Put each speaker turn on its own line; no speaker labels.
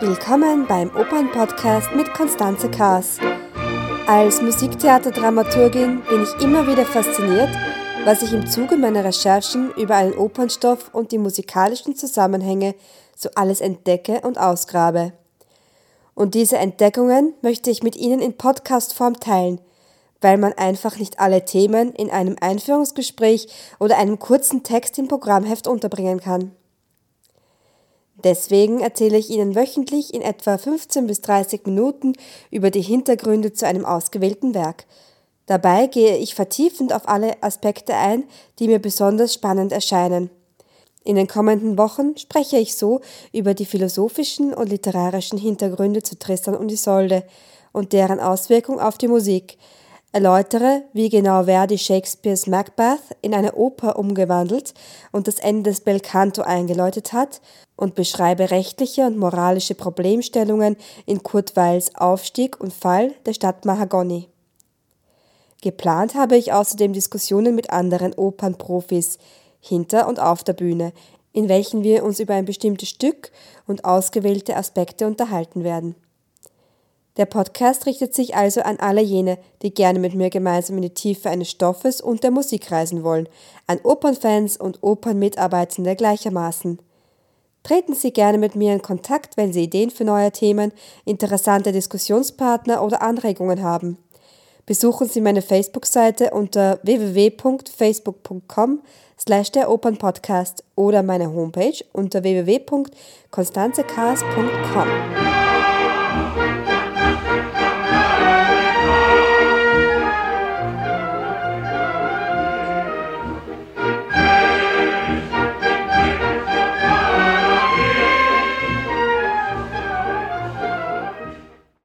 Willkommen beim Opernpodcast mit Konstanze Kaas. Als Musiktheaterdramaturgin bin ich immer wieder fasziniert, was ich im Zuge meiner Recherchen über einen Opernstoff und die musikalischen Zusammenhänge so alles entdecke und ausgrabe. Und diese Entdeckungen möchte ich mit Ihnen in Podcastform teilen, weil man einfach nicht alle Themen in einem Einführungsgespräch oder einem kurzen Text im Programmheft unterbringen kann. Deswegen erzähle ich Ihnen wöchentlich in etwa 15 bis 30 Minuten über die Hintergründe zu einem ausgewählten Werk. Dabei gehe ich vertiefend auf alle Aspekte ein, die mir besonders spannend erscheinen. In den kommenden Wochen spreche ich so über die philosophischen und literarischen Hintergründe zu Tristan und Isolde und deren Auswirkung auf die Musik, erläutere, wie genau Verdi Shakespeares Macbeth in eine Oper umgewandelt und das Ende des Belcanto eingeläutet hat und beschreibe rechtliche und moralische Problemstellungen in Kurt Weils Aufstieg und Fall der Stadt Mahagoni. Geplant habe ich außerdem Diskussionen mit anderen Opernprofis hinter und auf der Bühne, in welchen wir uns über ein bestimmtes Stück und ausgewählte Aspekte unterhalten werden. Der Podcast richtet sich also an alle jene, die gerne mit mir gemeinsam in die Tiefe eines Stoffes und der Musik reisen wollen, an Opernfans und Opernmitarbeitende gleichermaßen. Treten Sie gerne mit mir in Kontakt, wenn Sie Ideen für neue Themen, interessante Diskussionspartner oder Anregungen haben. Besuchen Sie meine Facebook-Seite unter www.facebook.com slash der Opernpodcast oder meine Homepage unter www.konstanzecast.com.